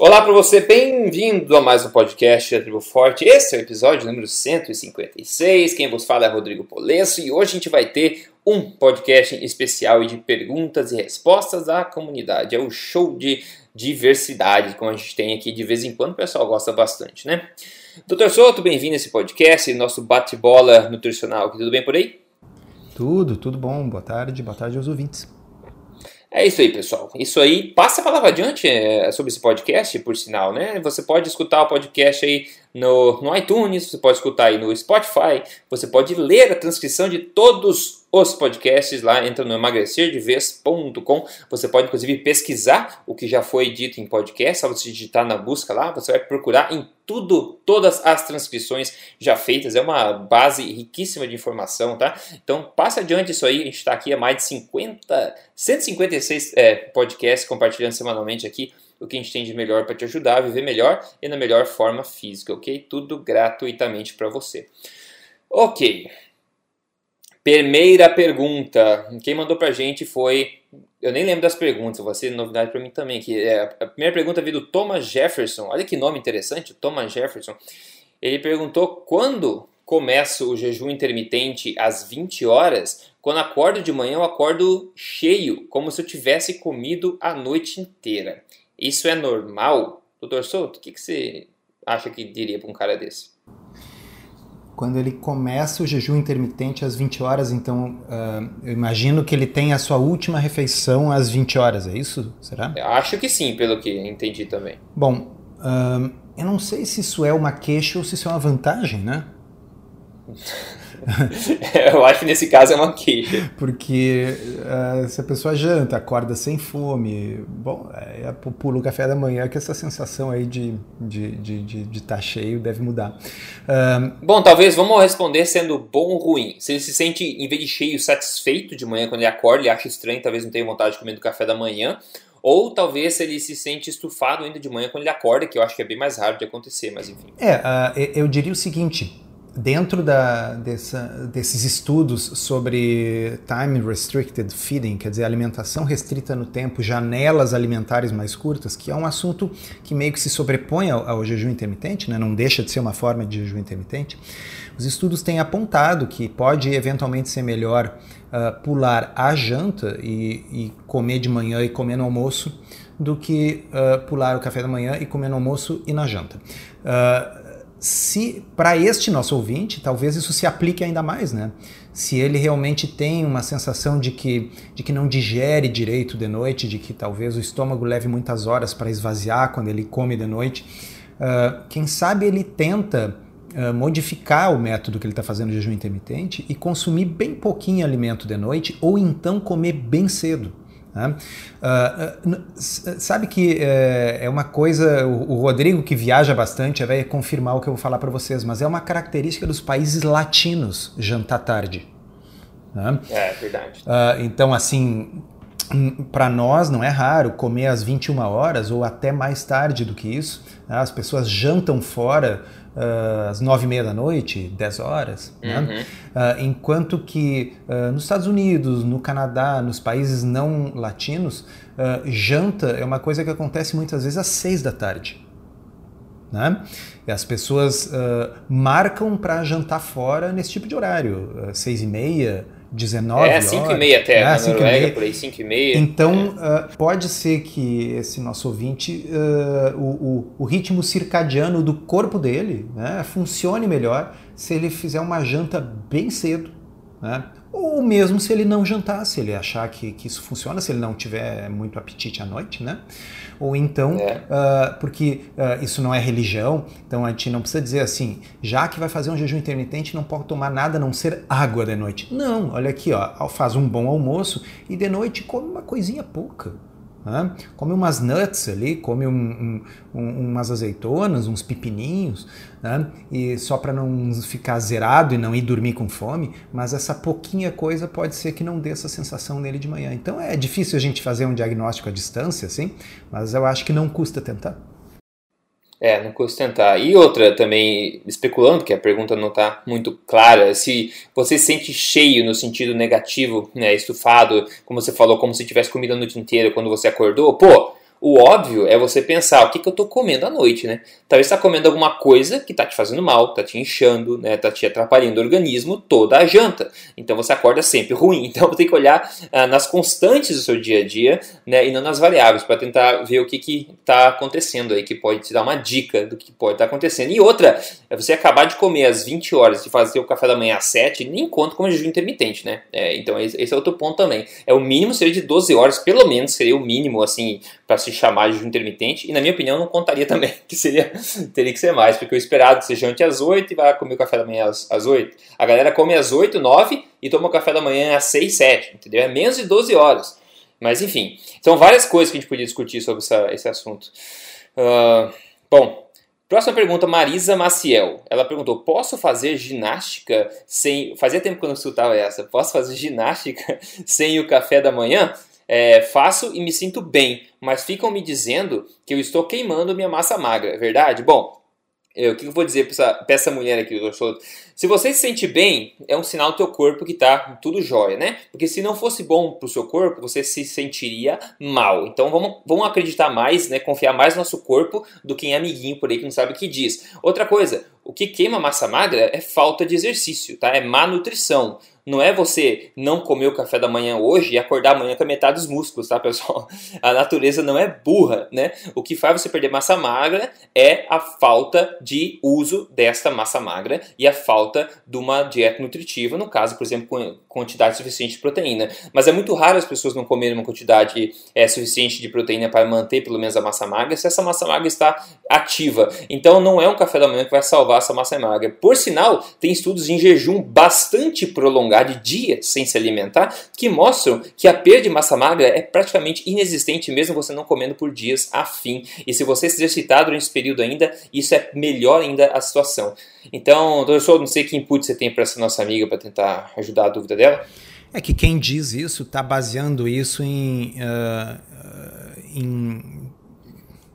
Olá para você, bem-vindo a mais um podcast da Tribo Forte. Esse é o episódio número 156. Quem vos fala é Rodrigo Polesso e hoje a gente vai ter um podcast especial de perguntas e respostas da comunidade. É o show de diversidade, como a gente tem aqui de vez em quando, o pessoal gosta bastante, né? Doutor Souto, bem-vindo a esse podcast, nosso bate-bola nutricional. Tudo bem por aí? Tudo, tudo bom. Boa tarde, boa tarde aos ouvintes. É isso aí, pessoal. Isso aí, passa a palavra adiante é, sobre esse podcast, por sinal, né? Você pode escutar o podcast aí no, no iTunes, você pode escutar aí no Spotify, você pode ler a transcrição de todos os podcasts lá, entra no emagrecerdevez.com. Você pode inclusive pesquisar o que já foi dito em podcast, só você digitar na busca lá, você vai procurar em tudo, todas as transcrições já feitas. É uma base riquíssima de informação, tá? Então passa adiante isso aí, a gente está aqui há mais de 50, 156 é, podcasts compartilhando semanalmente aqui o que a gente tem de melhor para te ajudar a viver melhor e na melhor forma física, ok? Tudo gratuitamente para você. Ok. Primeira pergunta. Quem mandou pra gente foi. Eu nem lembro das perguntas, vai ser novidade para mim também. Que é, a primeira pergunta veio do Thomas Jefferson. Olha que nome interessante, Thomas Jefferson. Ele perguntou quando começa o jejum intermitente às 20 horas. Quando acordo de manhã, eu acordo cheio, como se eu tivesse comido a noite inteira. Isso é normal? Doutor Souto, o que, que você acha que diria para um cara desse? Quando ele começa o jejum intermitente às 20 horas, então uh, eu imagino que ele tem a sua última refeição às 20 horas, é isso? Será? Eu acho que sim, pelo que entendi também. Bom, uh, eu não sei se isso é uma queixa ou se isso é uma vantagem, né? eu acho que nesse caso é uma queixa. Porque uh, se a pessoa janta, acorda sem fome, bom, é, pula o café da manhã que essa sensação aí de estar de, de, de, de tá cheio deve mudar. Uh, bom, talvez vamos responder sendo bom ou ruim. Se ele se sente, em vez de cheio, satisfeito de manhã quando ele acorda, ele acha estranho, talvez não tenha vontade de comer do café da manhã, ou talvez ele se sente estufado ainda de manhã quando ele acorda, que eu acho que é bem mais raro de acontecer, mas enfim. É, uh, eu diria o seguinte: dentro da, dessa, desses estudos sobre time restricted feeding, quer dizer, alimentação restrita no tempo, janelas alimentares mais curtas, que é um assunto que meio que se sobrepõe ao, ao jejum intermitente, né? não deixa de ser uma forma de jejum intermitente, os estudos têm apontado que pode eventualmente ser melhor uh, pular a janta e, e, comer de manhã e comer no almoço do que uh, pular o café da manhã e comer no almoço e na janta. Uh, se para este nosso ouvinte, talvez isso se aplique ainda mais, né? Se ele realmente tem uma sensação de que, de que não digere direito de noite, de que talvez o estômago leve muitas horas para esvaziar quando ele come de noite, uh, quem sabe ele tenta uh, modificar o método que ele está fazendo de jejum intermitente e consumir bem pouquinho alimento de noite ou então comer bem cedo. Né? Uh, sabe que é, é uma coisa, o, o, Rodrigo que viaja bastante vai confirmar o que eu vou falar para vocês, mas é uma característica dos países latinos jantar tarde. Né? É, verdade. Uh, então, assim, hum, para nós não é raro comer às 21 horas ou até mais tarde do que isso. Né? As pessoas jantam fora uh, às nove e meia da noite, dez horas, né? uhum. né? uh, enquanto que uh, nos Estados Unidos, no Canadá, nos países não latinos, janta é uma coisa que acontece muitas vezes às seis da tarde. Né? E as pessoas marcam para jantar fora nesse tipo de horário, seis e meia, 19 É, 5 e meia até, é, na Noruega, por aí, 5 e meia. Então, é. uh, pode ser que esse nosso ouvinte, uh, o, o, o, ritmo circadiano do corpo dele né, funcione melhor se ele fizer uma janta bem cedo. Né? Ou mesmo se ele não jantar, se ele achar que, que isso funciona, se ele não tiver muito apetite à noite, né? Ou então, é. uh, porque uh, isso não é religião, então a gente não precisa dizer assim, já que vai fazer um jejum intermitente, não pode tomar nada a não ser água de noite. Não, olha aqui, ó, faz um bom almoço e de noite come uma coisinha pouca. Né? Come umas nuts ali, come um, um, umas azeitonas, uns pepininhos, né? e só para não ficar zerado e não ir dormir com fome, mas essa pouquinha coisa pode ser que não dê essa sensação nele de manhã. Então é difícil a gente fazer um diagnóstico à distância, assim, mas eu acho que não custa tentar. É, não custa tentar. E outra também, especulando, que a pergunta não está muito clara, se você se sente cheio no sentido negativo, né, estufado, como você falou, como se tivesse comido a noite inteira quando você acordou, pô, O óbvio é você pensar o que, que eu estou comendo à noite, né? Talvez está comendo alguma coisa que está te fazendo mal, está te inchando, né? Está te atrapalhando o organismo toda a janta. Então você acorda sempre ruim. Então você tem que olhar ah, nas constantes do seu dia a dia, né? E não nas variáveis para tentar ver o que está acontecendo aí, que pode te dar uma dica do que pode estar tá acontecendo. E outra, é você acabar de comer às 20 horas e fazer o café da manhã às 7, nem conta como jejum intermitente, né? É, então esse é outro ponto também. É o mínimo seria de 12 horas, pelo menos seria o mínimo assim para se chamar de jejum intermitente. E na minha opinião não contaria também, que seria teria que ser mais, porque o esperado você jante às 8 e vai comer o café da manhã às, às 8. A galera come às 8, 9 e toma o café da manhã às 6, 7, entendeu? É menos de 12 horas. Mas enfim, são várias coisas que a gente podia discutir sobre essa, esse assunto. Uh, bom, Próxima pergunta, Marisa Maciel. Ela perguntou: posso fazer ginástica sem. Fazia tempo que eu não escutava essa. Posso fazer ginástica sem o café da manhã? É, faço e me sinto bem, mas ficam me dizendo que eu estou queimando minha massa magra, verdade? Bom, eu, o que eu vou dizer para essa, essa mulher aqui, doutor Se você se sente bem, é um sinal do teu corpo que tá tudo jóia, né? Porque se não fosse bom pro seu corpo, você se sentiria mal. Então vamos, vamos acreditar mais, né? Confiar mais no nosso corpo do que em amiguinho por aí que não sabe o que diz. Outra coisa, o que queima massa magra é falta de exercício, tá? É má nutrição. Não é você não comer o café da manhã hoje e acordar amanhã com a metade dos músculos, tá, pessoal? A natureza não é burra, né? O que faz você perder massa magra é a falta de uso desta massa magra e a falta de uma dieta nutritiva, no caso, por exemplo, com quantidade suficiente de proteína. Mas é muito raro as pessoas não comerem uma quantidade é, suficiente de proteína para manter pelo menos a massa magra se essa massa magra está ativa. Então não é um café da manhã que vai salvar essa massa magra. Por sinal, tem estudos em jejum bastante prolongados de dias sem se alimentar, que mostram que a perda de massa magra é praticamente inexistente mesmo você não comendo por dias a fim. E se você se exercitar durante esse período ainda, isso é melhor ainda a situação. Então, professor, não sei que input você tem para essa nossa amiga para tentar ajudar a dúvida dela. É que quem diz isso está baseando isso em, uh, em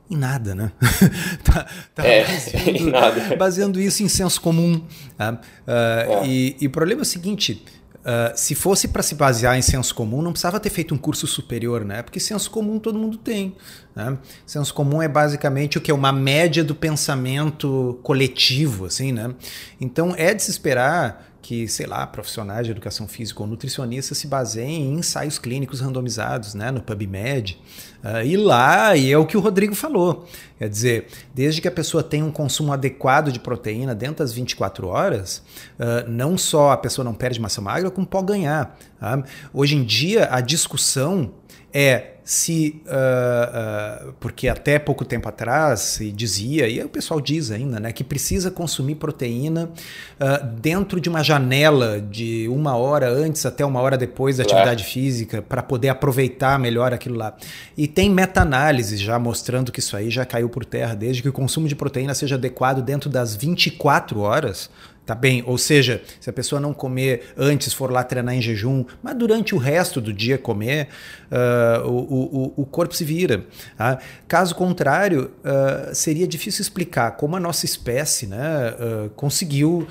em nada, né? tá, tá é, baseando, em nada. baseando isso em senso comum. Tá? Uh, é. e, e o problema é o seguinte: Uh, se fosse para se basear em senso comum, não precisava ter feito um curso superior, né? Porque senso comum todo mundo tem. Né? Senso comum é basicamente o que é uma média do pensamento coletivo, assim, né? Então é de se esperar que, sei lá, profissionais de educação física ou nutricionistas se baseiem em ensaios clínicos randomizados, né, no PubMed. Uh, e lá, e é o que o Rodrigo falou. Quer dizer, desde que a pessoa tenha um consumo adequado de proteína dentro das 24 horas, uh, não só a pessoa não perde massa magra, como pode ganhar. Tá? Hoje em dia, a discussão é se. Uh, uh, porque até pouco tempo atrás se dizia, e o pessoal diz ainda, né, que precisa consumir proteína uh, dentro de uma janela de uma hora antes até uma hora depois da atividade física para poder aproveitar melhor aquilo lá. E tem meta-análise já mostrando que isso aí já caiu por terra, desde que o consumo de proteína seja adequado dentro das 24 horas Tá bem? Ou seja, se a pessoa não comer antes, for lá treinar em jejum, mas durante o resto do dia comer, uh, o, o, o, corpo se vira. Tá? Caso contrário, uh, seria difícil explicar como a nossa espécie né, uh, conseguiu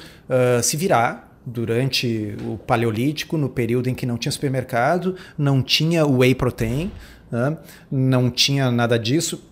se virar durante o Paleolítico, no período em que não tinha supermercado, não tinha whey protein, né, não tinha nada disso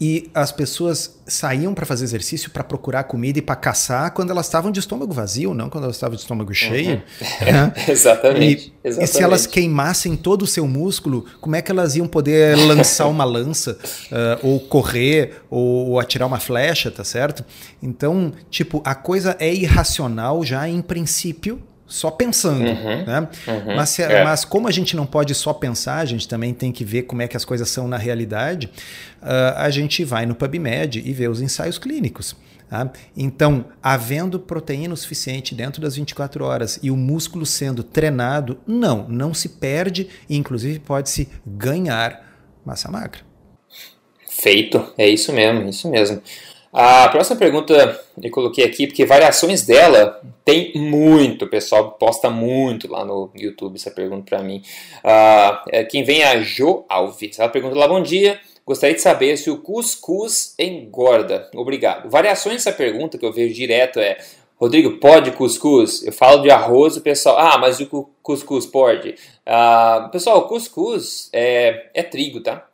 e as pessoas saíam para fazer exercício, para procurar comida e para caçar quando elas estavam de estômago vazio, não quando elas estavam de estômago cheio. Uhum. Né? exatamente, e, exatamente. E se elas queimassem todo o seu músculo, como é que elas iam poder lançar uma lança, uh, ou correr, ou, ou, atirar uma flecha, tá certo? Então, tipo, a coisa é irracional já em princípio, só pensando. Uhum, né? Uhum, mas, se, é. mas, como a gente não pode só pensar, a gente também tem que ver como é que as coisas são na realidade, uh, a gente vai no PubMed e vê os ensaios clínicos. Tá? Então, havendo proteína o suficiente dentro das 24 horas e o músculo sendo treinado, não, não se perde e inclusive pode-se ganhar massa magra. Feito, é isso mesmo, isso mesmo. A próxima pergunta eu coloquei aqui porque variações dela tem muito, o pessoal posta muito lá no YouTube essa pergunta para mim. Uh, quem vem é a Jo Alves. Ela pergunta lá: Bom dia, gostaria de saber se o cuscuz engorda. Obrigado. Variações dessa pergunta que eu vejo direto é: Rodrigo, pode cuscuz? Eu falo de arroz, o pessoal, ah, mas o cuscuz pode. Uh, pessoal, cuscuz é, é trigo, tá?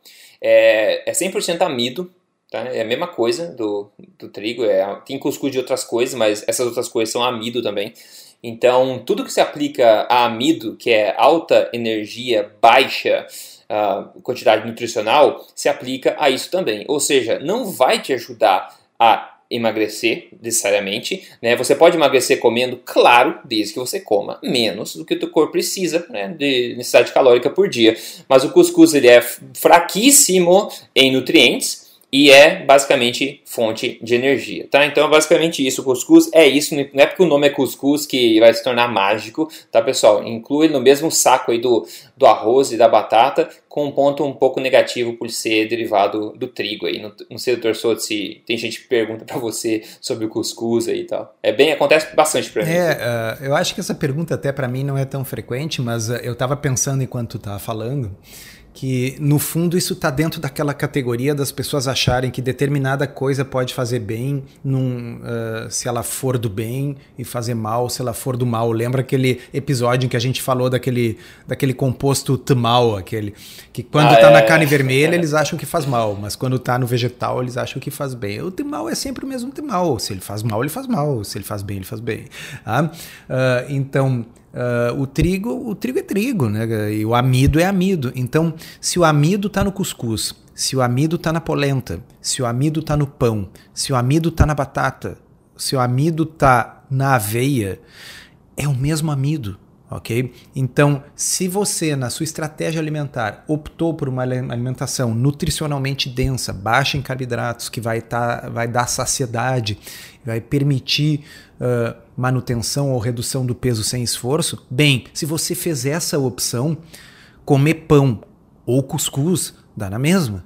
é, é 100% amido, tá? É a mesma coisa do, do trigo, é, tem cuscuz de outras coisas, mas essas outras coisas são amido também. Então, tudo que se aplica a amido, que é alta energia, baixa uh, quantidade nutricional, se aplica a isso também. Ou seja, não vai te ajudar a emagrecer necessariamente, né? Você pode emagrecer comendo, claro, desde que você coma menos do que o teu corpo precisa, né? De necessidade calórica por dia. Mas o cuscuz ele é fraquíssimo em nutrientes e é basicamente fonte de energia, tá? Então, é basicamente isso, o cuscuz é isso, não é porque o nome é cuscuz que vai se tornar mágico, tá, pessoal? Inclui no mesmo saco aí do, do arroz e da batata, com um ponto um pouco negativo por ser derivado do trigo aí. Não, não sei, doutor Souto, se tem gente que pergunta para você sobre o cuscuz aí e tal. É bem, acontece bastante para mim. É, uh, eu acho que essa pergunta até para mim não é tão frequente, mas uh, eu estava pensando enquanto tu tava falando, que no fundo isso está dentro daquela categoria das pessoas acharem que determinada coisa pode fazer bem num, uh, se ela for do bem e fazer mal se ela for do mal. Lembra aquele episódio em que a gente falou daquele, daquele composto tmal, aquele que quando está ah, na é. carne vermelha eles acham que faz mal, mas quando está no vegetal eles acham que faz bem. O tmal é sempre o mesmo tmal. Se ele faz mal, ele faz mal. Se ele faz bem, ele faz bem. Ah? Uh, então Uh, o trigo, o trigo é trigo, né? E o amido é amido. Então, se o amido está no cuscuz, se o amido está na polenta, se o amido está no pão, se o amido está na batata, se o amido está na aveia, é o mesmo amido, ok? Então, se você na sua estratégia alimentar optou por uma alimentação nutricionalmente densa, baixa em carboidratos, que vai, tá, vai dar saciedade, vai permitir uh, manutenção ou redução do peso sem esforço, bem, se você fez essa opção, comer pão ou cuscuz dá na mesma.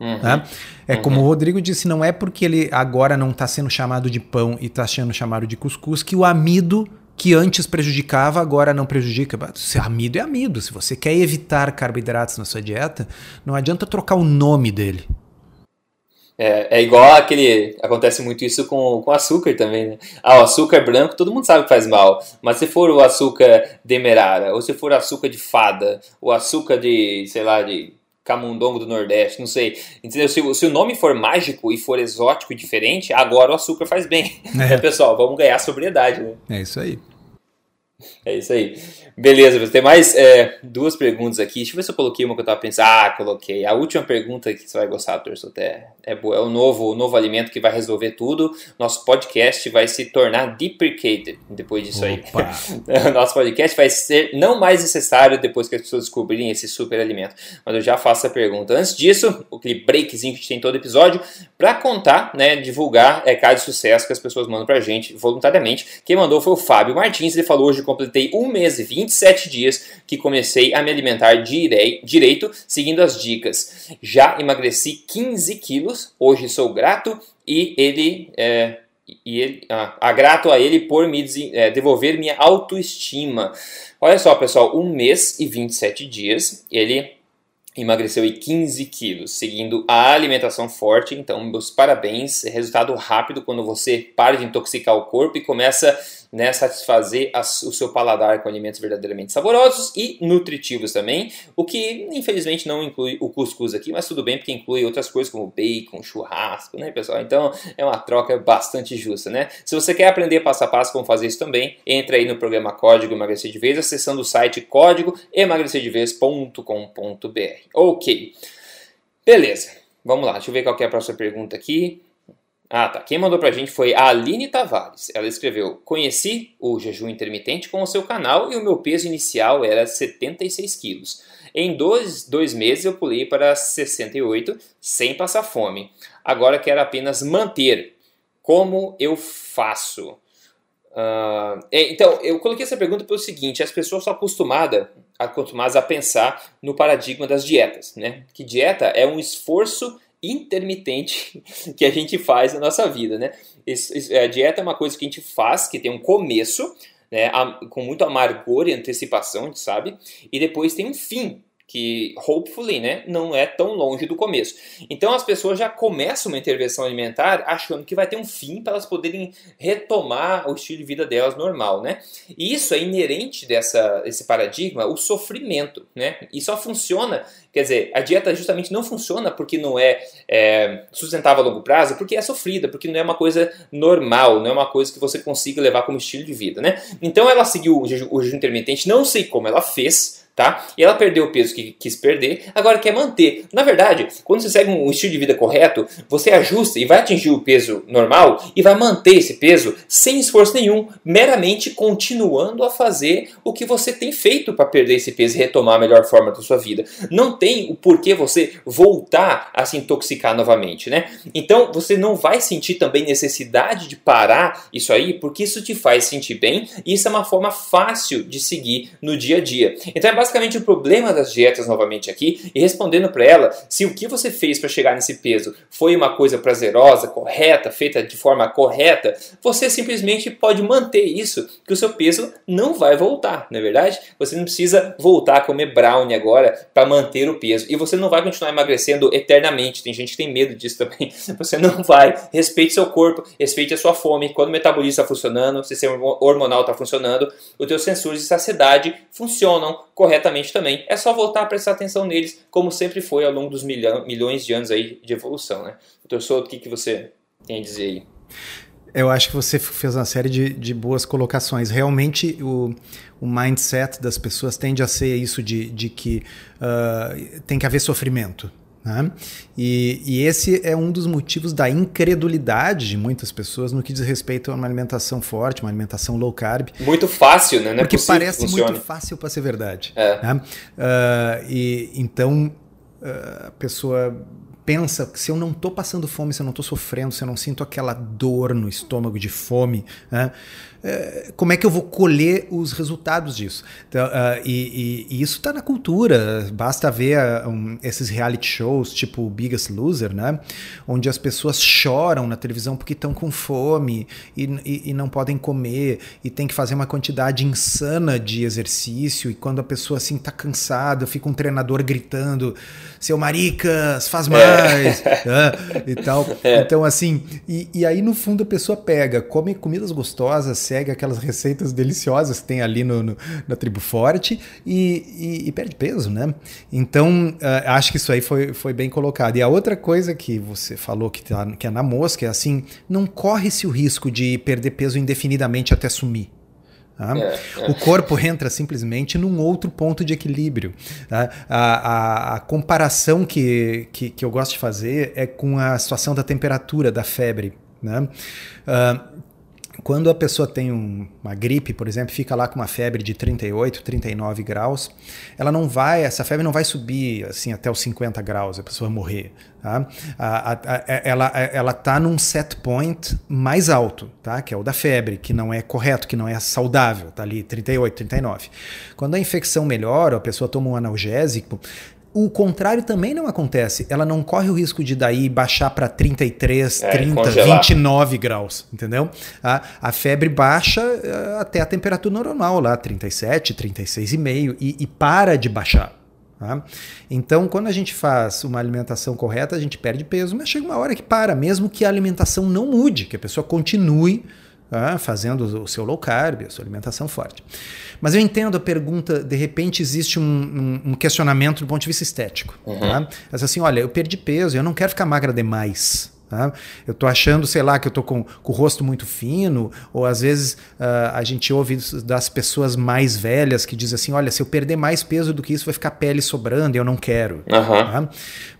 Uhum. Tá? É uhum. como o Rodrigo disse, não é porque ele agora não está sendo chamado de pão e está sendo chamado de cuscuz que o amido que antes prejudicava, agora não prejudica. Se amido é amido. Se você quer evitar carboidratos na sua dieta, não adianta trocar o nome dele. É, é igual aquele. Acontece muito isso com, com açúcar também, né? Ah, o açúcar branco todo mundo sabe que faz mal. Mas se for o açúcar demerara, ou se for açúcar de fada, ou açúcar de, sei lá, de camundongo do Nordeste, não sei. Entendeu? Se, se, o nome for mágico e for exótico e diferente, agora o açúcar faz bem. É. pessoal, vamos ganhar sobriedade, né? É isso aí. É isso aí. Beleza, tem mais é, duas perguntas aqui. Deixa eu ver se eu coloquei uma que eu tava pensando. Ah, coloquei. A última pergunta que você vai gostar, Torço, até é boa. É o novo, o novo alimento que vai resolver tudo. Nosso podcast vai se tornar deprecated depois disso Opa. aí. Nosso podcast vai ser não mais necessário depois que as pessoas descobrirem esse super alimento. Mas eu já faço a pergunta. Antes disso, aquele breakzinho que a gente tem todo episódio, para contar, né, divulgar é, casos de sucesso que as pessoas mandam pra gente voluntariamente. Quem mandou foi o Fábio Martins. Ele falou hoje completei um mês e 27 dias que comecei a me alimentar direi, direito, seguindo as dicas. Já emagreci 15 quilos, hoje sou grato e ele. É, e ele, ah, grato a ele por me é, devolver minha autoestima. Olha só, pessoal, um mês e 27 dias, ele emagreceu 15 quilos, seguindo a alimentação forte. Então, meus parabéns. Resultado rápido quando você para de intoxicar o corpo e começa né, satisfazer o seu paladar com alimentos verdadeiramente saborosos e nutritivos também, o que infelizmente não inclui o cuscuz aqui, mas tudo bem porque inclui outras coisas como bacon, churrasco, né, pessoal? Então é uma troca bastante justa, né? Se você quer aprender passo a passo como fazer isso também, entra aí no programa Código Emagrecer de Vez, acessando o site código emagrecerdevez.com.br. Ok, beleza. Vamos lá, deixa eu ver qual é a próxima pergunta aqui. Ah, tá. Quem mandou pra gente foi a Aline Tavares. Ela escreveu: Conheci o jejum intermitente com o seu canal e o meu peso inicial era 76 quilos. Em dois, dois meses eu pulei para 68 sem passar fome. Agora quero apenas manter. Como eu faço? Uh, então, eu coloquei essa pergunta pelo seguinte: as pessoas são acostumadas, acostumadas a pensar no paradigma das dietas, né? Que dieta é um esforço intermitente que a gente faz na nossa vida, né? a dieta é uma coisa que a gente faz, que tem um começo, né, com muito amargor e antecipação, a gente sabe, e depois tem um fim, que hopefully, né, não é tão longe do começo. Então as pessoas já começam uma intervenção alimentar achando que vai ter um fim para elas poderem retomar o estilo de vida delas normal, né? E isso é inerente dessa esse paradigma, o sofrimento, né? E só funciona, quer dizer, a dieta justamente não funciona porque não é, é sustentável a longo prazo, porque é sofrida, porque não é uma coisa normal, não é uma coisa que você consiga levar como estilo de vida, né? Então ela seguiu o jejum, o jejum intermitente, não sei como ela fez, tá? E ela perdeu o peso que quis perder, agora quer manter. Na verdade, quando você segue um estilo de vida correto, você ajusta e vai atingir o peso normal e vai manter esse peso sem esforço nenhum, meramente continuando a fazer o que você tem feito para perder esse peso e retomar a melhor forma da sua vida. Não tem o porquê você voltar a se intoxicar novamente, né? Então você não vai sentir também necessidade de parar isso aí, porque isso te faz sentir bem e isso é uma forma fácil de seguir no dia a dia. Então é basicamente o problema das dietas novamente aqui e respondendo para ela se o que você fez para chegar nesse peso foi uma coisa prazerosa, correta, feita de forma correta, você simplesmente pode manter isso, que o seu peso não vai voltar, não é verdade? Você não precisa voltar a comer brownie agora para manter o peso e você não vai continuar emagrecendo eternamente. Tem gente que tem medo disso também. Você não vai. Respeite seu corpo, respeite a sua fome. Quando o metabolismo está funcionando, o sistema hormonal está funcionando, os teus sensores de saciedade funcionam corretamente corretamente também. É só voltar a prestar atenção neles, como sempre foi ao longo dos milhão, milhões de anos aí de evolução. Né? Doutor Souto, o que, que você tem a dizer aí? Eu acho que você fez uma série de, de boas colocações. Realmente, o, o mindset das pessoas tende a ser isso de, de que uh, tem que haver sofrimento. Né? E, e, esse é um dos motivos da incredulidade de muitas pessoas no que diz respeito a uma alimentação forte, uma alimentação low carb. Muito fácil, né? Não é porque é parece muito fácil para ser verdade. É. Né? Uh, e então uh, a pessoa pensa se eu não estou passando fome, se eu não estou sofrendo, se eu não sinto aquela dor no estômago de fome, né? É, como é que eu vou colher os resultados disso? Então, uh, e, e, e, isso está na cultura. Basta ver uh, um, esses reality shows tipo Biggest Loser, né? onde as pessoas choram na televisão porque estão com fome e, e, não podem comer e tem que fazer uma quantidade insana de exercício. E quando a pessoa assim está cansada, fica um treinador gritando: "Seu maricas, faz mais!" É. Né? e tal. É. Então assim, e, aí no fundo a pessoa pega, come comidas gostosas segue aquelas receitas deliciosas que tem ali no, no na Tribo Forte e, e, e, perde peso, né? Então, uh, acho que isso aí foi, foi bem colocado. E a outra coisa que você falou que, tá, que é na mosca é assim, não corre-se o risco de perder peso indefinidamente até sumir. Tá? É, é. O corpo entra simplesmente num outro ponto de equilíbrio. Tá? A, a, a, comparação que, que, que, eu gosto de fazer é com a situação da temperatura, da febre. Né? Uh, quando a pessoa tem um, uma gripe, por exemplo, fica lá com uma febre de 38, 39 graus, ela não vai, essa febre não vai subir assim até os 50 graus, a pessoa morrer. Tá? A, a, a, ela ela está num set point mais alto, tá? que é o da febre, que não é correto, que não é saudável, está ali 38, 39. Quando a infecção melhora, a pessoa toma um analgésico, o contrário também não acontece. Ela não corre o risco de daí baixar para 33, é, 30, congelar. 29 graus, entendeu? A, a febre baixa uh, até a temperatura normal lá, 37, 36,5 e, e para de baixar. Tá? Então, quando a gente faz uma alimentação correta, a gente perde peso, mas chega uma hora que para, mesmo que a alimentação não mude, que a pessoa continue tá? fazendo o seu low carb, a sua alimentação forte. Mas eu entendo a pergunta, de repente existe um, um, um questionamento do ponto de vista estético. Uhum. Tá? Mas assim, olha, eu perdi peso, eu não quero ficar magra demais. Tá? Eu estou achando, sei lá, que eu estou com, com, o rosto muito fino, ou às vezes uh, a gente ouve das pessoas mais velhas que dizem assim: olha, se eu perder mais peso do que isso, vai ficar pele sobrando e eu não quero. Uhum. Tá?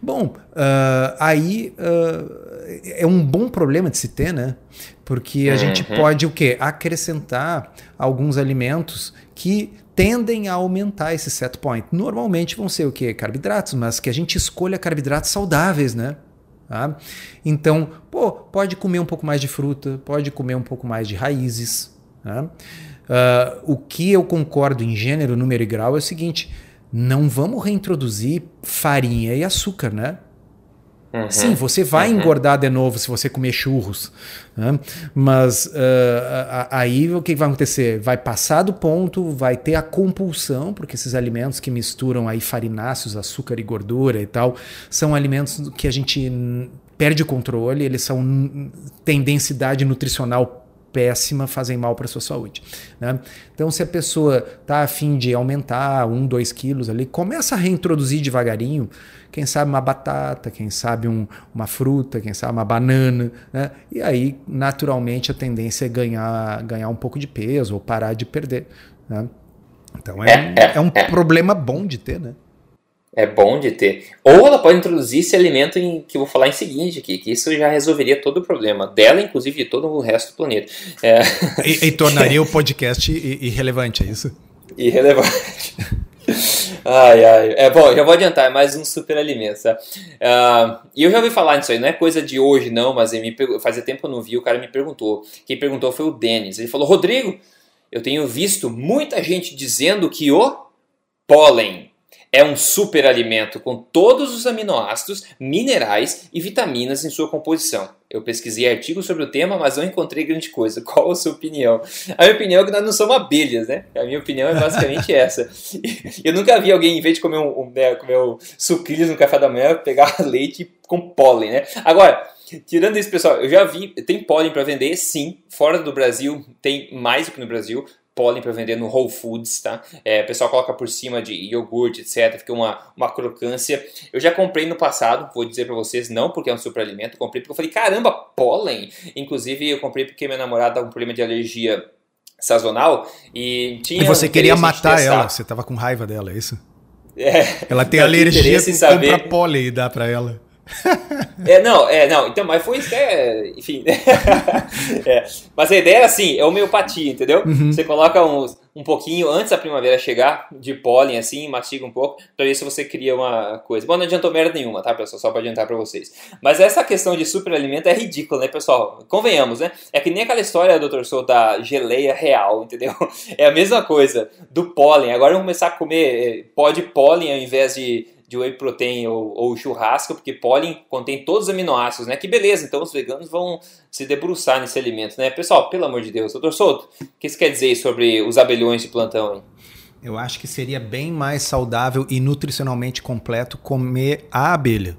Bom, uh, aí uh, é um bom problema de se ter, né? Porque a uhum. gente pode o quê? Acrescentar alguns alimentos que tendem a aumentar esse set point. Normalmente vão ser o quê? Carboidratos, mas que a gente escolha carboidratos saudáveis, né? Tá? Então, pô, pode comer um pouco mais de fruta, pode comer um pouco mais de raízes. Tá? Uh, o que eu concordo em gênero, número e grau é o seguinte: não vamos reintroduzir farinha e açúcar, né? Uhum, Sim, você vai uhum. engordar de novo se você comer churros. Né? Mas uh, aí o que vai acontecer? Vai passar do ponto, vai ter a compulsão, porque esses alimentos que misturam aí farináceos, açúcar e gordura e tal, são alimentos que a gente perde o controle, eles são têm densidade nutricional péssima, fazem mal para a sua saúde. Né? Então, se a pessoa está afim de aumentar um, dois quilos ali, começa a reintroduzir devagarinho quem sabe uma batata, quem sabe um, uma fruta, quem sabe uma banana, né? E aí, naturalmente, a tendência é ganhar, ganhar um pouco de peso ou parar de perder. Né? Então é, é, é, é um é. problema bom de ter, né? É bom de ter. Ou ela pode introduzir esse alimento em, que eu vou falar em seguinte aqui, que isso já resolveria todo o problema dela, inclusive de todo o resto do planeta. É... E, e, tornaria o podcast irrelevante, é isso? Irrelevante. Ai, ai. É bom, já vou adiantar, é mais um super alimento, tá? Uh, e eu já ouvi falar nisso aí, não é coisa de hoje não, mas me fazia tempo que eu não vi, o cara me perguntou. Quem perguntou foi o Denis. Ele falou: Rodrigo, eu tenho visto muita gente dizendo que o pólen é um superalimento com todos os aminoácidos, minerais e vitaminas em sua composição. Eu pesquisei artigos sobre o tema, mas não encontrei grande coisa. Qual a sua opinião? A minha opinião é que nós não somos abelhas, né? A minha opinião é basicamente essa. Eu nunca vi alguém, em vez de comer um, um né, comer um sucrilhos no café da manhã, pegar leite com pólen, né? Agora, Tirando isso, pessoal, eu já vi, tem pólen para vender, sim. Fora do Brasil tem mais do que no Brasil pólen para vender no Whole Foods, tá? É, o pessoal coloca por cima de iogurte, etc. Fica uma, uma crocância. Eu já comprei no passado, vou dizer para vocês, não porque é um superalimento, comprei porque eu falei, caramba, pólen! Inclusive, eu comprei porque minha namorada tá com problema de alergia sazonal e tinha. E você queria matar ela, você tava com raiva dela, é isso? É. Ela tem alergia, com saber... compra pólen e dá para ela. é, não, é, não, então, mas foi até, enfim. é, mas a ideia era assim, é homeopatia, entendeu? Uhum. Você coloca uns, um pouquinho antes da primavera chegar, de pólen, assim, mastiga um pouco, pra ver se você cria uma coisa. Bom, não adiantou merda nenhuma, tá, pessoal? Só pra adiantar pra vocês. Mas essa questão de superalimento é ridícula, né, pessoal? Convenhamos, né? É que nem aquela história, doutor Sou, da geleia real, entendeu? É a mesma coisa do pólen. Agora vamos começar a comer eh, pó de pólen ao invés de de whey protein ou, ou churrasco, porque pólen contém todos os aminoácidos, né? Que beleza, então os veganos vão se debruçar nesse alimento, né? Pessoal, pelo amor de Deus, doutor Souto, o que você quer dizer sobre os abelhões de plantão aí? Eu acho que seria bem mais saudável e nutricionalmente completo comer a abelha.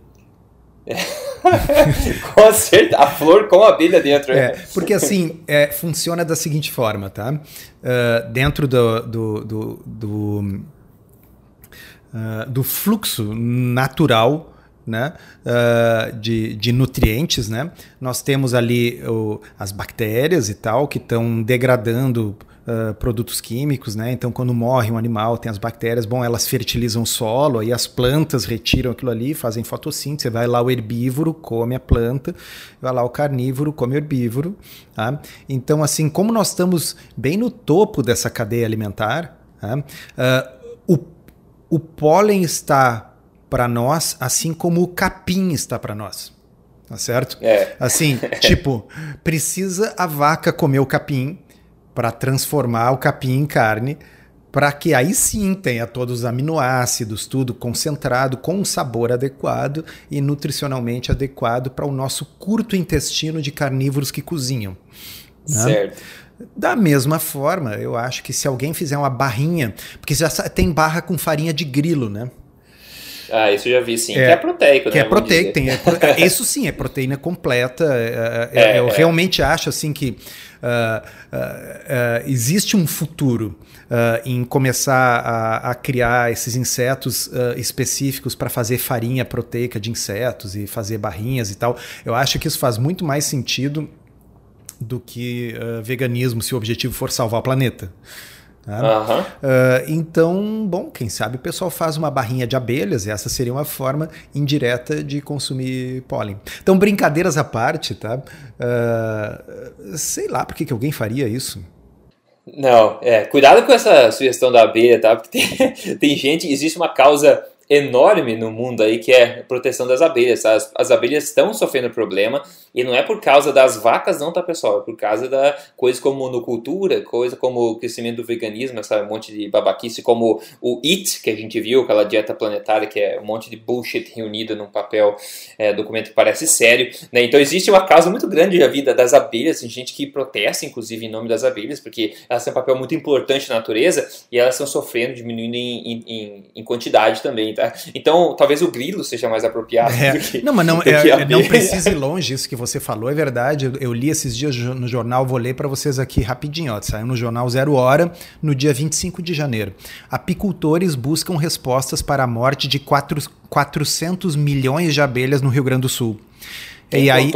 com certeza, a flor com a abelha dentro. É, porque assim, é, funciona da seguinte forma, tá? Uh, dentro do, do, do, do uh, do fluxo natural né, uh, de, de, nutrientes. Né? Nós temos ali o, as bactérias e tal que estão degradando uh, produtos químicos. Né? Então, quando morre um animal, tem as bactérias, bom, elas fertilizam o solo, aí as plantas retiram aquilo ali, fazem fotossíntese. Vai lá o herbívoro, come a planta, vai lá o carnívoro, come o herbívoro. Tá? Então, assim, como nós estamos bem no topo dessa cadeia alimentar, tá? uh, o pólen está para nós assim como o capim está para nós. Tá certo? É. Assim, tipo, precisa a vaca comer o capim para transformar o capim em carne, para que aí sim tenha todos os aminoácidos, tudo concentrado, com um sabor adequado e nutricionalmente adequado para o nosso curto intestino de carnívoros que cozinham. Né? Certo. Da mesma forma, eu acho que se alguém fizer uma barrinha, porque já tem barra com farinha de grilo, né? Ah, isso eu já vi, sim. É, que é proteico, que né? Que é proteico, tem. É, isso sim, é proteína completa. É, é, é eu é. realmente acho assim que uh, uh, uh, existe um futuro em começar a, a, criar esses insetos específicos para fazer farinha proteica de insetos e fazer barrinhas e tal. Eu acho que isso faz muito mais sentido do que uh, veganismo se o objetivo for salvar o planeta. Uhum. Uh, então, bom, quem sabe o pessoal faz uma barrinha de abelhas, e essa seria uma forma indireta de consumir pólen. Então, brincadeiras à parte, tá? Uh, sei lá por que, que alguém faria isso. Não, é, cuidado com essa sugestão da abelha, tá? Porque tem, tem gente, existe uma causa enorme no mundo aí que é proteção das abelhas. As, as abelhas estão sofrendo problema e não é por causa das vacas, não, tá, pessoal? É por causa da coisas como monocultura, coisa como o crescimento do veganismo, essa monte de babaquice, como o IT, que a gente viu, aquela dieta planetária, que é um monte de bullshit reunida num papel, é, documento que parece sério. Né? Então existe uma causa muito grande da vida das abelhas, tem gente que protesta, inclusive, em nome das abelhas, porque elas têm um papel muito importante na natureza e elas estão sofrendo, diminuindo em, em, em quantidade também, tá? Então talvez o grilo seja mais apropriado é. do que. Não, mas não, é, não precisa ir longe isso que você falou é verdade. Eu, li esses dias no jornal, vou ler para vocês aqui rapidinho. Ó, saiu no jornal Zero Hora, no dia 25 de janeiro. Apicultores buscam respostas para a morte de 4, 400 milhões de abelhas no Rio Grande do Sul. Quem e aí.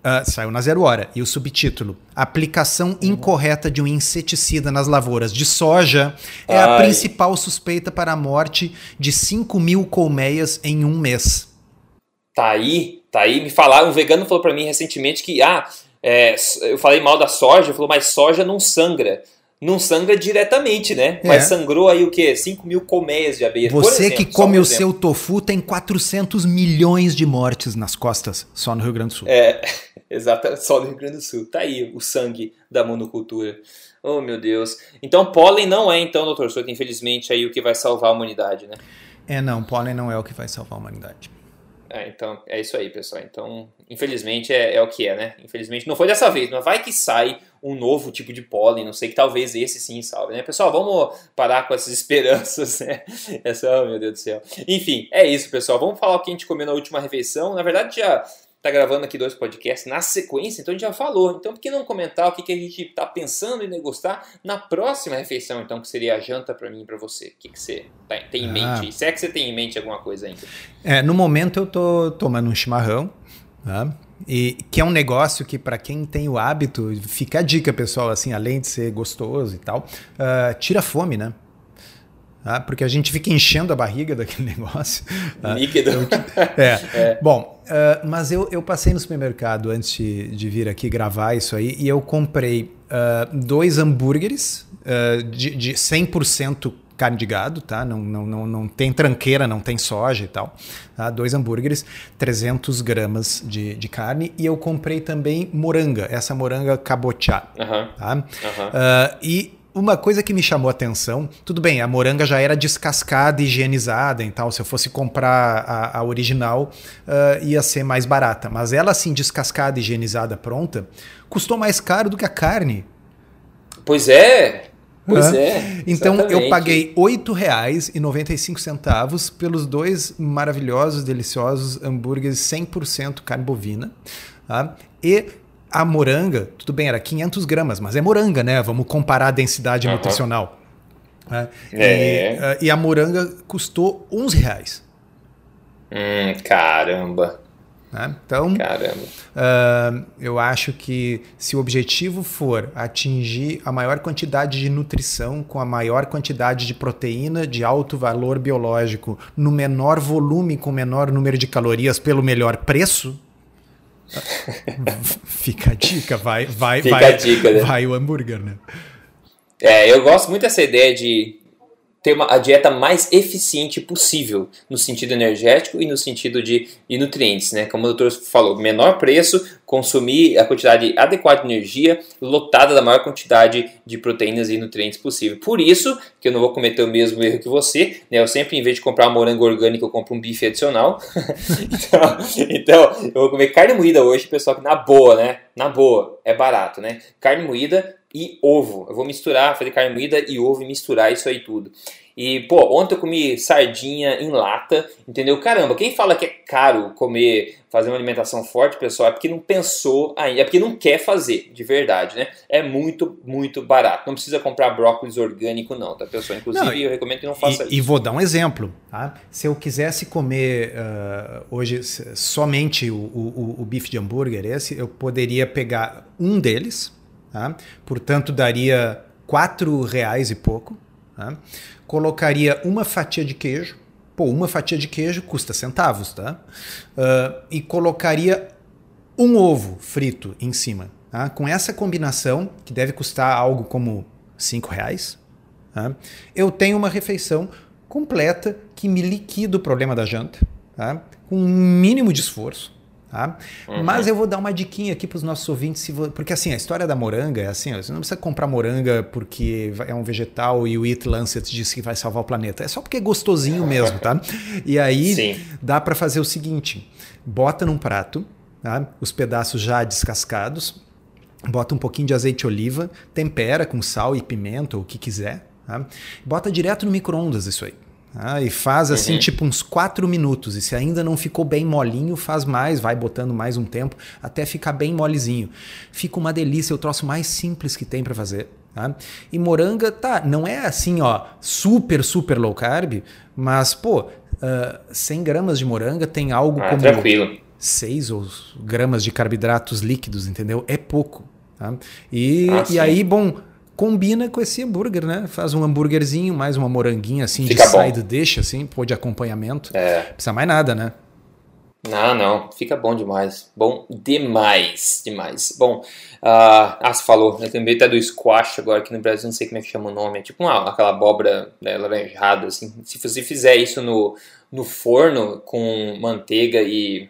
Uh, saiu na Zero Hora. E o subtítulo: Aplicação incorreta de um inseticida nas lavouras de soja é Ai. a principal suspeita para a morte de 5 mil colmeias em um mês. Tá aí Tá aí, me falaram, um vegano falou para mim recentemente que, ah, é, eu falei mal da soja, falou, mas soja não sangra. Não sangra diretamente, né? É. Mas sangrou aí o quê? 5 mil colmeias de abelha. Você exemplo, que come o seu tofu tem 400 milhões de mortes nas costas, só no Rio Grande do Sul. É, exato, só no Rio Grande do Sul. Tá aí o sangue da monocultura. Oh, meu Deus. Então, pólen não é, então, doutor Souto, infelizmente, aí o que vai salvar a humanidade, né? É, não, pólen não é o que vai salvar a humanidade. É, então, é isso aí, pessoal. Então, infelizmente é, é, o que é, né? Infelizmente não foi dessa vez, mas vai que sai um novo tipo de pólen, não sei que talvez esse sim salve, né? Pessoal, vamos parar com essas esperanças, né? Essa, oh, meu Deus do céu. Enfim, é isso, pessoal. Vamos falar o que a gente comeu na última refeição. Na verdade, já tá gravando aqui dois podcasts na sequência, então a gente já falou. Então, por que não comentar o que, que a gente tá pensando em degustar na próxima refeição, então, que seria a janta para mim e para você? O que, que você tem em ah. mente? Se é que você tem em mente alguma coisa ainda. É, no momento eu tô tomando um chimarrão, né? E que é um negócio que, para quem tem o hábito, fica a dica, pessoal, assim, além de ser gostoso e tal, uh, tira fome, né? Ah, porque a gente fica enchendo a barriga daquele negócio. Ah, Líquido. é. é. Bom, uh, mas eu, eu passei no supermercado antes de, de, vir aqui gravar isso aí e eu comprei uh, dois hambúrgueres uh, de, de 100% carne de gado, tá? Não, não, não, não tem tranqueira, não tem soja e tal. Tá? Dois hambúrgueres, 300 gramas de, de carne. E eu comprei também moranga, essa moranga. Uhum. Tá? Uhum. Uh, e uma coisa que me chamou a atenção, tudo bem, a moranga já era descascada, higienizada e tal. Se eu fosse comprar a, a original, uh, ia ser mais barata. Mas ela, assim, descascada, higienizada, pronta, custou mais caro do que a carne. Pois é. Pois é. Então exatamente. eu paguei R$ 8,95 pelos dois maravilhosos, deliciosos hambúrgueres 100% carne bovina. Tá? E a moranga, tudo bem, era 500 gramas, mas é moranga, né? Vamos comparar a densidade uhum. nutricional. Né? É. E, uh, e, a moranga custou 11 reais. Hum, caramba. Né? Então, uh, eu acho que se o objetivo for atingir a maior quantidade de nutrição com a maior quantidade de proteína de alto valor biológico no menor volume com menor número de calorias pelo melhor preço, Fica a dica, vai, vai, Fica vai, a dica, né? vai o hambúrguer, né? É, eu gosto muito dessa ideia de ter uma, a dieta mais eficiente possível no sentido energético e no sentido de, de nutrientes, né? Como o doutor falou, menor preço, consumir a quantidade adequada de energia, lotada da maior quantidade de proteínas e nutrientes possível. Por isso que eu não vou cometer o mesmo erro que você, né? Eu sempre, em vez de comprar um morango orgânico, eu compro um bife adicional. então, então, eu vou comer carne moída hoje, pessoal, que na boa, né? Na boa, é barato, né? Carne moída e ovo. Eu vou misturar, fazer carne moída e ovo e misturar isso aí tudo. E, pô, ontem eu comi sardinha em lata, entendeu? Caramba, quem fala que é caro comer, fazer uma alimentação forte, pessoal, é porque não pensou ainda, é porque não quer fazer, de verdade, né? É muito, muito barato. Não precisa comprar brócolis orgânico, não, tá, pessoal? Inclusive, não, eu recomendo que não faça e, isso. E vou dar um exemplo, tá? Se eu quisesse comer uh, hoje somente o, o, o bife de hambúrguer, esse, eu poderia pegar um deles, Tá? Portanto, daria quatro reais e pouco. Tá? Colocaria uma fatia de queijo. Pô, uma fatia de queijo custa centavos, tá? Uh, e colocaria um ovo frito em cima. Tá? Com essa combinação, que deve custar algo como cinco reais, tá? eu tenho uma refeição completa que me liquida o problema da janta, tá? com um mínimo de esforço. Tá? Uhum. Mas eu vou dar uma diquinha aqui para os nossos ouvintes, porque assim, a história da moranga é assim, você não precisa comprar moranga porque é um vegetal e o Eat Lancet disse que vai salvar o planeta. É só porque é gostosinho mesmo, tá? E aí Sim. dá para fazer o seguinte, bota num prato, tá? os pedaços já descascados, bota um pouquinho de azeite de oliva, tempera com sal e pimenta, ou o que quiser, tá? bota direto no micro-ondas isso aí. Ah, e faz assim, uhum. tipo, uns 4 minutos. E se ainda não ficou bem molinho, faz mais, vai botando mais um tempo até ficar bem molezinho. Fica uma delícia, é o troço mais simples que tem para fazer. Tá? E moranga, tá, não é assim, ó, super, super low carb, mas, pô, uh, ah, 100 gramas de moranga tem algo ah, como. Tranquilo. 6 ou gramas de carboidratos líquidos, entendeu? É pouco. Tá? E, ah, e aí, bom, combina com esse hambúrguer, né? Faz um hambúrguerzinho, mais uma moranguinha assim Fica de side dish, assim, pô, de acompanhamento. É. Precisa mais nada, né? Não, não, fica bom demais. Bom demais, demais. Bom, uh, ah, você falou, eu lembrei até do squash agora aqui no Brasil, não sei como é que chama o nome, é tipo uma, aquela abóbora né, laranjada, assim. Se você fizer isso no, no forno com manteiga e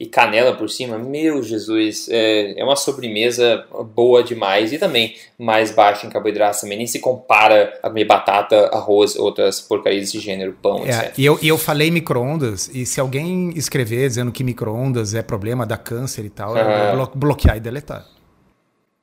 e canela por cima, meu Jesus, é, é uma sobremesa boa demais e também mais baixa em carboidratos também, nem se compara a comer batata, arroz, outras porcarias desse gênero, pão, é, etc. E eu, e eu falei micro-ondas, e se alguém escrever dizendo que micro-ondas é problema da câncer e tal, uhum. eu vou bloquear e deletar.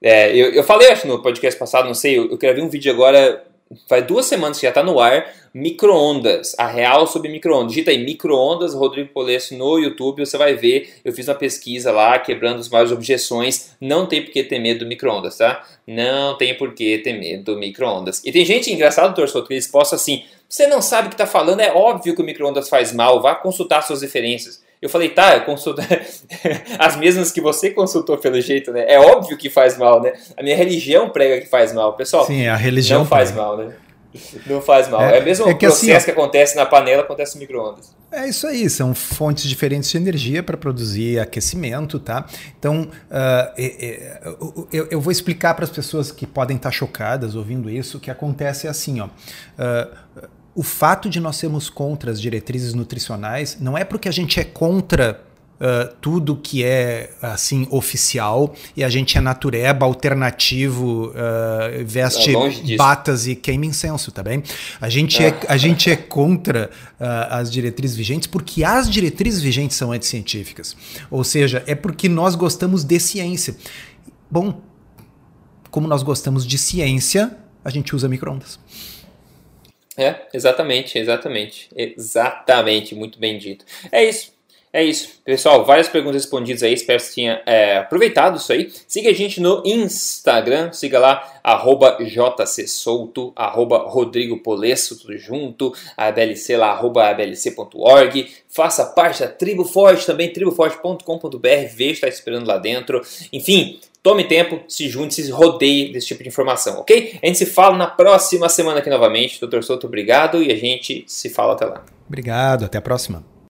É, eu, eu falei, acho, no podcast passado, não sei, eu, eu gravei um vídeo agora faz duas semanas que já está no ar, microondas, a real sobre microondas. Digita aí microondas Rodrigo Polesso no YouTube, você vai ver. Eu fiz uma pesquisa lá, quebrando as maiores objeções. Não tem por que ter medo do microondas, tá? Não tem por que ter medo do microondas. E tem gente engraçado, torcedor, que eles postam assim: você não sabe o que está falando, é óbvio que o microondas faz mal, vá consultar suas referências. Eu falei, tá, eu consulto as mesmas que você consultou pelo jeito, né? É óbvio que faz mal, né? A minha religião prega que faz mal, pessoal. Sim, a religião não faz prega. mal, né? Não faz mal. É, é mesmo é o processo assim, que acontece na panela, acontece no micro-ondas. É isso aí, são fontes diferentes de energia para produzir aquecimento, tá? Então, uh, eu, eu, vou explicar para as pessoas que podem estar tá chocadas ouvindo isso, o que acontece é assim, ó. Uh, o fato de nós sermos contra as diretrizes nutricionais não é porque a gente é contra Uh, tudo que é assim oficial e a gente é natureba, alternativo, uh, veste é batas e queima incenso, tá bem? A gente, é, a gente é contra uh, as diretrizes vigentes porque as diretrizes vigentes são anticientíficas. Ou seja, é porque nós gostamos de ciência. Bom, como nós gostamos de ciência, a gente usa microondas. É, exatamente, exatamente. Exatamente, muito bem dito. É isso. É isso. Pessoal, várias perguntas respondidas aí. Espero que você tenha é, aproveitado isso aí. Siga a gente no Instagram. Siga lá, arroba jcsouto, arroba Rodrigo Polesso, tudo junto. ABLC lá, arroba ablc.org. Faça parte da Tribo Forte também, triboforte.com.br. Veja está esperando lá dentro. Enfim, Tome tempo, se junte, se rodeie desse tipo de informação, ok? A gente se fala na próxima semana aqui novamente. Doutor Souto, obrigado e a gente se fala até lá. Obrigado, até a próxima.